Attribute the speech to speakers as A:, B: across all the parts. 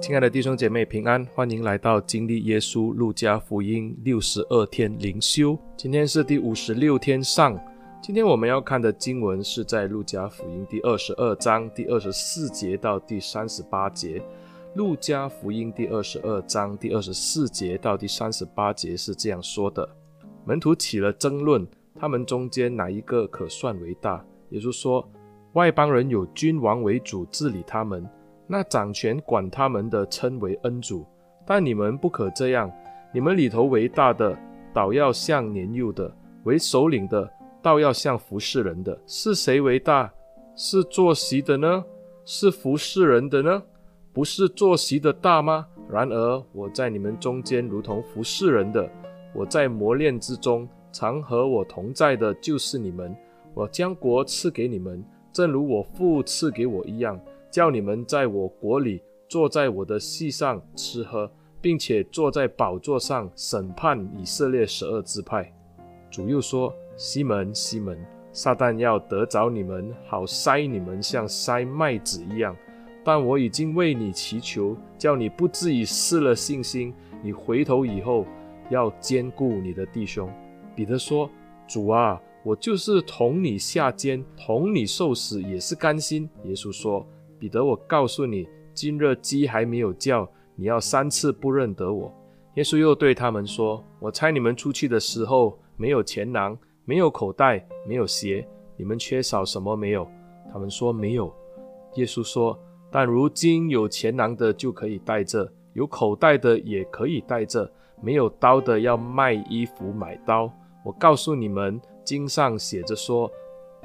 A: 亲爱的弟兄姐妹平安，欢迎来到经历耶稣路加福音六十二天灵修。今天是第五十六天上。今天我们要看的经文是在路加福音第二十二章第二十四节到第三十八节。路加福音第二十二章第二十四节到第三十八节是这样说的：门徒起了争论，他们中间哪一个可算为大？耶稣说：外邦人有君王为主治理他们。那掌权管他们的称为恩主，但你们不可这样。你们里头为大的，倒要像年幼的；为首领的，倒要像服侍人的。是谁为大？是坐席的呢？是服侍人的呢？不是坐席的大吗？然而我在你们中间如同服侍人的。我在磨练之中，常和我同在的就是你们。我将国赐给你们，正如我父赐给我一样。叫你们在我国里坐在我的席上吃喝，并且坐在宝座上审判以色列十二支派。主又说：“西门，西门，撒旦要得着你们，好筛你们，像筛麦子一样。但我已经为你祈求，叫你不至于失了信心。你回头以后，要坚固你的弟兄。”彼得说：“主啊，我就是同你下监，同你受死，也是甘心。”耶稣说。彼得，我告诉你，今日鸡还没有叫，你要三次不认得我。耶稣又对他们说：“我猜你们出去的时候，没有钱囊，没有口袋，没有鞋，你们缺少什么没有？”他们说：“没有。”耶稣说：“但如今有钱囊的就可以带着，有口袋的也可以带着，没有刀的要卖衣服买刀。我告诉你们，经上写着说，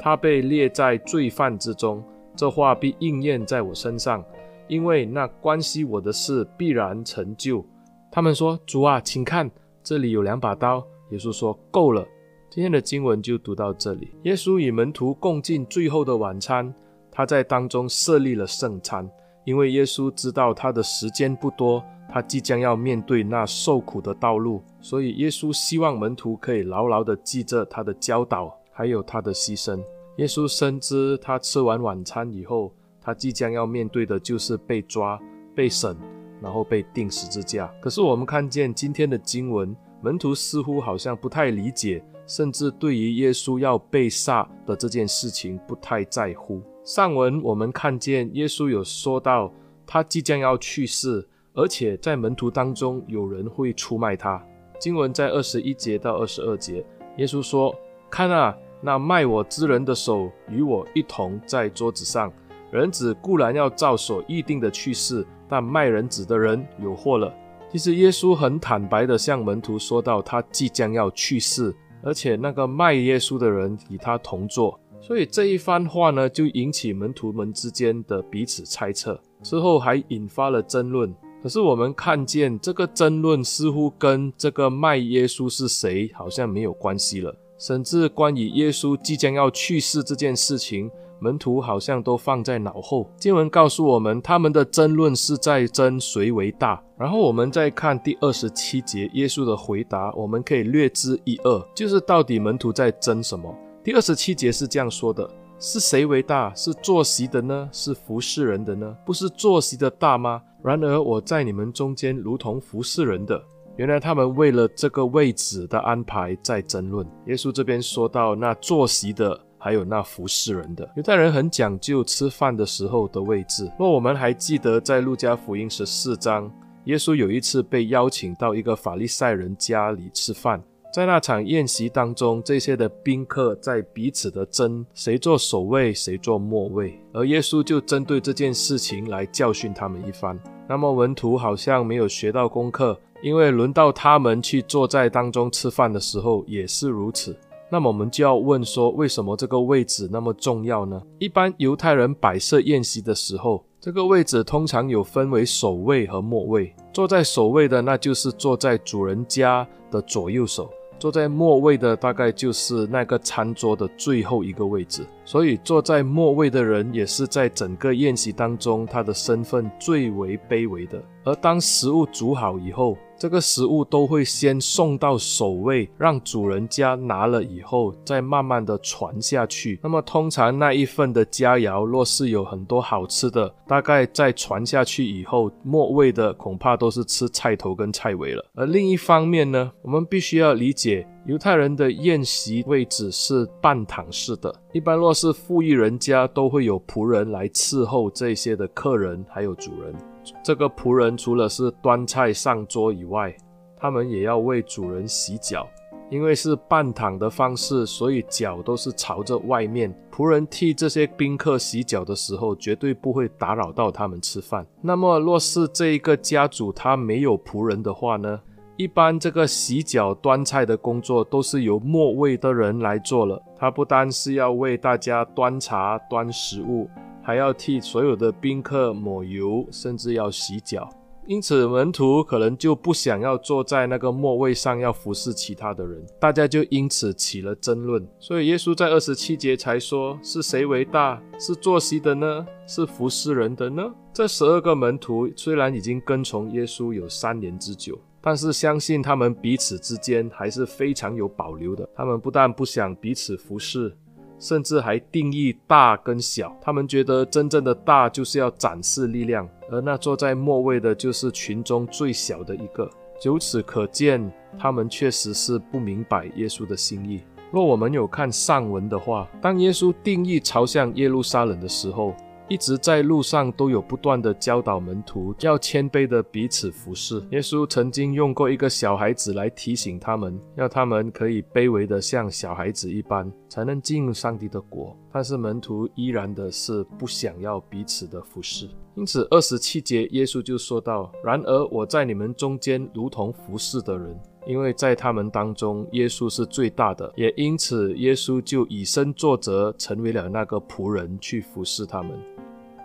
A: 他被列在罪犯之中。”这话必应验在我身上，因为那关系我的事必然成就。他们说：“主啊，请看，这里有两把刀。”耶稣说：“够了。”今天的经文就读到这里。耶稣与门徒共进最后的晚餐，他在当中设立了圣餐，因为耶稣知道他的时间不多，他即将要面对那受苦的道路，所以耶稣希望门徒可以牢牢地记着他的教导，还有他的牺牲。耶稣深知，他吃完晚餐以后，他即将要面对的就是被抓、被审，然后被钉十字架。可是我们看见今天的经文，门徒似乎好像不太理解，甚至对于耶稣要被杀的这件事情不太在乎。上文我们看见耶稣有说到，他即将要去世，而且在门徒当中有人会出卖他。经文在二十一节到二十二节，耶稣说：“看啊！”那卖我之人的手与我一同在桌子上。人子固然要照所预定的去世，但卖人子的人有祸了。其实耶稣很坦白地向门徒说道，他即将要去世，而且那个卖耶稣的人与他同坐。所以这一番话呢，就引起门徒们之间的彼此猜测，之后还引发了争论。可是我们看见这个争论似乎跟这个卖耶稣是谁好像没有关系了。甚至关于耶稣即将要去世这件事情，门徒好像都放在脑后。经文告诉我们，他们的争论是在争谁为大。然后我们再看第二十七节，耶稣的回答，我们可以略知一二，就是到底门徒在争什么。第二十七节是这样说的：是谁为大？是坐席的呢？是服侍人的呢？不是坐席的大吗？然而我在你们中间如同服侍人的。原来他们为了这个位置的安排在争论。耶稣这边说到，那坐席的，还有那服侍人的。犹太人很讲究吃饭的时候的位置。若我们还记得，在路加福音十四章，耶稣有一次被邀请到一个法利赛人家里吃饭，在那场宴席当中，这些的宾客在彼此的争，谁坐首位，谁坐末位，而耶稣就针对这件事情来教训他们一番。那么文徒好像没有学到功课。因为轮到他们去坐在当中吃饭的时候也是如此，那么我们就要问说，为什么这个位置那么重要呢？一般犹太人摆设宴席的时候，这个位置通常有分为首位和末位。坐在首位的，那就是坐在主人家的左右手。坐在末位的大概就是那个餐桌的最后一个位置，所以坐在末位的人也是在整个宴席当中他的身份最为卑微的。而当食物煮好以后，这个食物都会先送到守卫，让主人家拿了以后，再慢慢的传下去。那么通常那一份的佳肴，若是有很多好吃的，大概在传下去以后，末位的恐怕都是吃菜头跟菜尾了。而另一方面呢，我们必须要理解，犹太人的宴席位置是半躺式的，一般若是富裕人家，都会有仆人来伺候这些的客人，还有主人。这个仆人除了是端菜上桌以外，他们也要为主人洗脚。因为是半躺的方式，所以脚都是朝着外面。仆人替这些宾客洗脚的时候，绝对不会打扰到他们吃饭。那么，若是这一个家主他没有仆人的话呢？一般这个洗脚端菜的工作都是由末位的人来做了。他不单是要为大家端茶、端食物。还要替所有的宾客抹油，甚至要洗脚，因此门徒可能就不想要坐在那个末位上，要服侍其他的人，大家就因此起了争论。所以耶稣在二十七节才说：“是谁为大？是坐席的呢？是服侍人的呢？”这十二个门徒虽然已经跟从耶稣有三年之久，但是相信他们彼此之间还是非常有保留的。他们不但不想彼此服侍。甚至还定义大跟小，他们觉得真正的大就是要展示力量，而那坐在末位的就是群中最小的一个。由此可见，他们确实是不明白耶稣的心意。若我们有看上文的话，当耶稣定义朝向耶路撒冷的时候，一直在路上都有不断的教导门徒要谦卑的彼此服侍。耶稣曾经用过一个小孩子来提醒他们，要他们可以卑微的像小孩子一般，才能进入上帝的国。但是门徒依然的是不想要彼此的服侍。因此二十七节耶稣就说道：然而我在你们中间如同服侍的人。因为在他们当中，耶稣是最大的，也因此耶稣就以身作则，成为了那个仆人去服侍他们。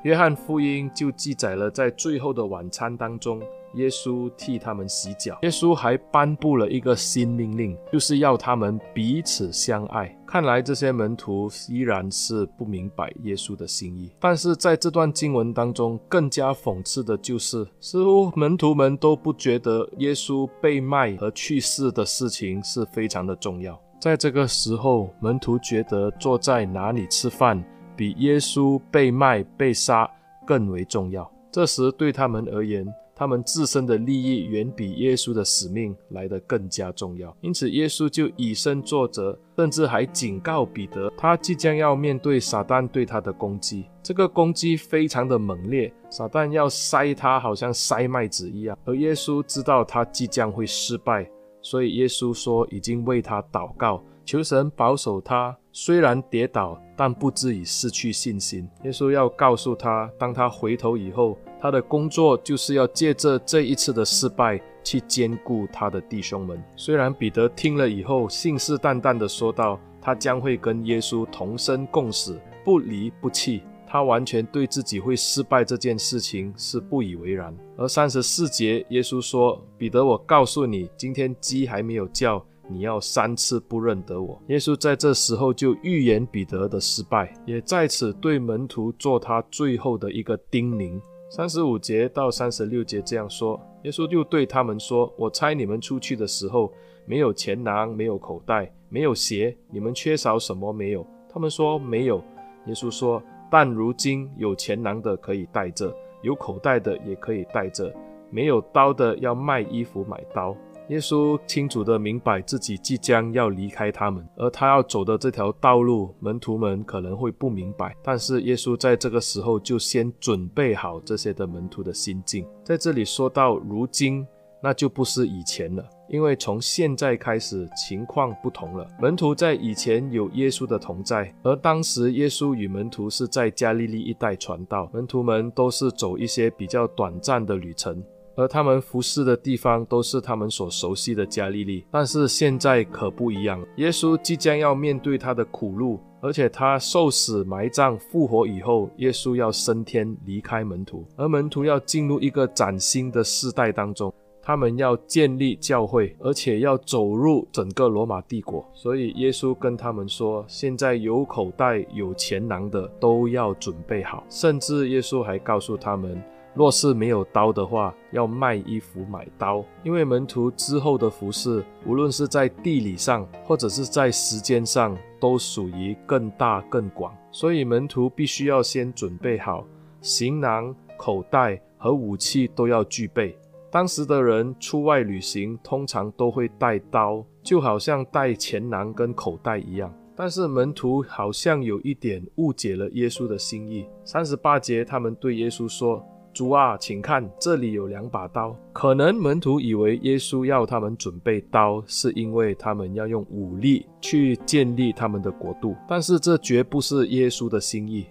A: 约翰福音就记载了，在最后的晚餐当中，耶稣替他们洗脚。耶稣还颁布了一个新命令，就是要他们彼此相爱。看来这些门徒依然是不明白耶稣的心意。但是在这段经文当中，更加讽刺的就是，似乎门徒们都不觉得耶稣被卖和去世的事情是非常的重要。在这个时候，门徒觉得坐在哪里吃饭，比耶稣被卖、被杀更为重要。这时对他们而言，他们自身的利益远比耶稣的使命来得更加重要。因此，耶稣就以身作则，甚至还警告彼得，他即将要面对撒旦对他的攻击。这个攻击非常的猛烈，撒旦要筛他，好像筛麦子一样。而耶稣知道他即将会失败，所以耶稣说已经为他祷告。求神保守他，虽然跌倒，但不至于失去信心。耶稣要告诉他，当他回头以后，他的工作就是要借着这一次的失败，去坚固他的弟兄们。虽然彼得听了以后，信誓旦旦地说道，他将会跟耶稣同生共死，不离不弃。他完全对自己会失败这件事情是不以为然。而三十四节，耶稣说：“彼得，我告诉你，今天鸡还没有叫。”你要三次不认得我。耶稣在这时候就预言彼得的失败，也在此对门徒做他最后的一个叮咛。三十五节到三十六节这样说，耶稣就对他们说：“我猜你们出去的时候，没有钱囊，没有口袋，没有鞋，你们缺少什么没有？”他们说：“没有。”耶稣说：“但如今有钱囊的可以带着，有口袋的也可以带着，没有刀的要卖衣服买刀。”耶稣清楚地明白自己即将要离开他们，而他要走的这条道路，门徒们可能会不明白。但是耶稣在这个时候就先准备好这些的门徒的心境。在这里说到如今，那就不是以前了，因为从现在开始情况不同了。门徒在以前有耶稣的同在，而当时耶稣与门徒是在加利利一带传道，门徒们都是走一些比较短暂的旅程。而他们服侍的地方都是他们所熟悉的加利利，但是现在可不一样。耶稣即将要面对他的苦路，而且他受死、埋葬、复活以后，耶稣要升天离开门徒，而门徒要进入一个崭新的世代当中，他们要建立教会，而且要走入整个罗马帝国。所以耶稣跟他们说：“现在有口袋、有钱囊的都要准备好。”甚至耶稣还告诉他们。若是没有刀的话，要卖衣服买刀。因为门徒之后的服饰，无论是在地理上，或者是在时间上，都属于更大更广，所以门徒必须要先准备好行囊、口袋和武器都要具备。当时的人出外旅行，通常都会带刀，就好像带钱囊跟口袋一样。但是门徒好像有一点误解了耶稣的心意。三十八节，他们对耶稣说：“主啊，请看，这里有两把刀。”可能门徒以为耶稣要他们准备刀，是因为他们要用武力去建立他们的国度。但是这绝不是耶稣的心意。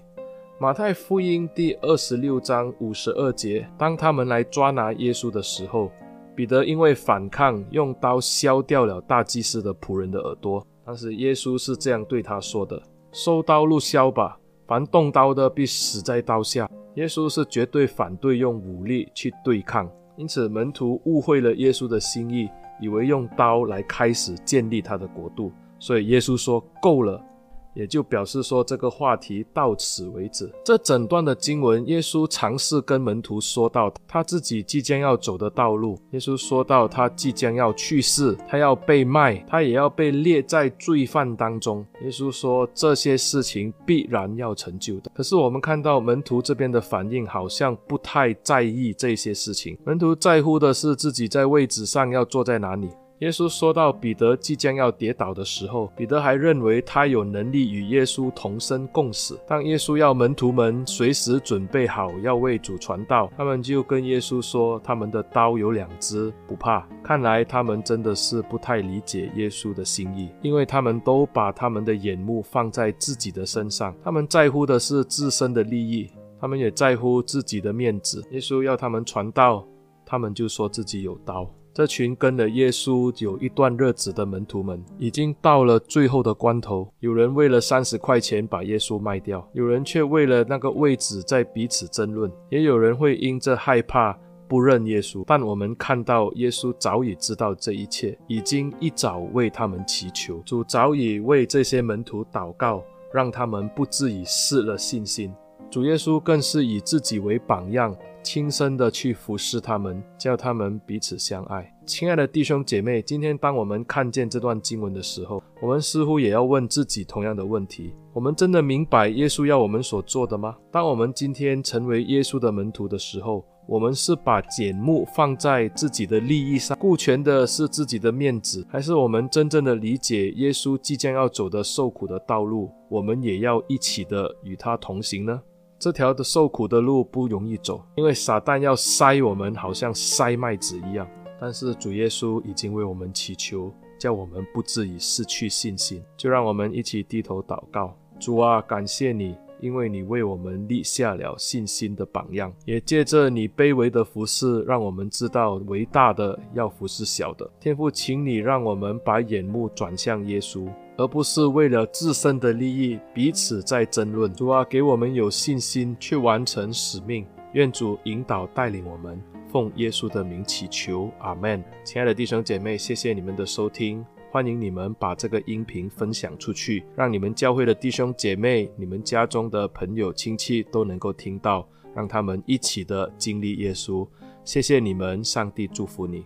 A: 马太福音第二十六章五十二节，当他们来抓拿耶稣的时候，彼得因为反抗，用刀削掉了大祭司的仆人的耳朵。当时耶稣是这样对他说的：“收刀入鞘吧，凡动刀的必死在刀下。”耶稣是绝对反对用武力去对抗，因此门徒误会了耶稣的心意，以为用刀来开始建立他的国度，所以耶稣说：“够了。”也就表示说，这个话题到此为止。这整段的经文，耶稣尝试跟门徒说到他自己即将要走的道路。耶稣说到他即将要去世，他要被卖，他也要被列在罪犯当中。耶稣说这些事情必然要成就的。可是我们看到门徒这边的反应好像不太在意这些事情。门徒在乎的是自己在位置上要坐在哪里。耶稣说到彼得即将要跌倒的时候，彼得还认为他有能力与耶稣同生共死。当耶稣要门徒们随时准备好要为主传道，他们就跟耶稣说：“他们的刀有两支，不怕。”看来他们真的是不太理解耶稣的心意，因为他们都把他们的眼目放在自己的身上，他们在乎的是自身的利益，他们也在乎自己的面子。耶稣要他们传道，他们就说自己有刀。这群跟了耶稣有一段日子的门徒们，已经到了最后的关头。有人为了三十块钱把耶稣卖掉，有人却为了那个位置在彼此争论，也有人会因着害怕不认耶稣。但我们看到耶稣早已知道这一切，已经一早为他们祈求，主早已为这些门徒祷告，让他们不至于失了信心。主耶稣更是以自己为榜样。亲身的去服侍他们，叫他们彼此相爱。亲爱的弟兄姐妹，今天当我们看见这段经文的时候，我们似乎也要问自己同样的问题：我们真的明白耶稣要我们所做的吗？当我们今天成为耶稣的门徒的时候，我们是把简木放在自己的利益上，顾全的是自己的面子，还是我们真正的理解耶稣即将要走的受苦的道路，我们也要一起的与他同行呢？这条的受苦的路不容易走，因为撒旦要塞我们，好像塞麦子一样。但是主耶稣已经为我们祈求，叫我们不至于失去信心。就让我们一起低头祷告：主啊，感谢你，因为你为我们立下了信心的榜样，也借着你卑微的服饰，让我们知道为大的要服侍小的。天父，请你让我们把眼目转向耶稣。而不是为了自身的利益彼此在争论。主啊，给我们有信心去完成使命。愿主引导带领我们，奉耶稣的名祈求，阿门。亲爱的弟兄姐妹，谢谢你们的收听，欢迎你们把这个音频分享出去，让你们教会的弟兄姐妹、你们家中的朋友亲戚都能够听到，让他们一起的经历耶稣。谢谢你们，上帝祝福你。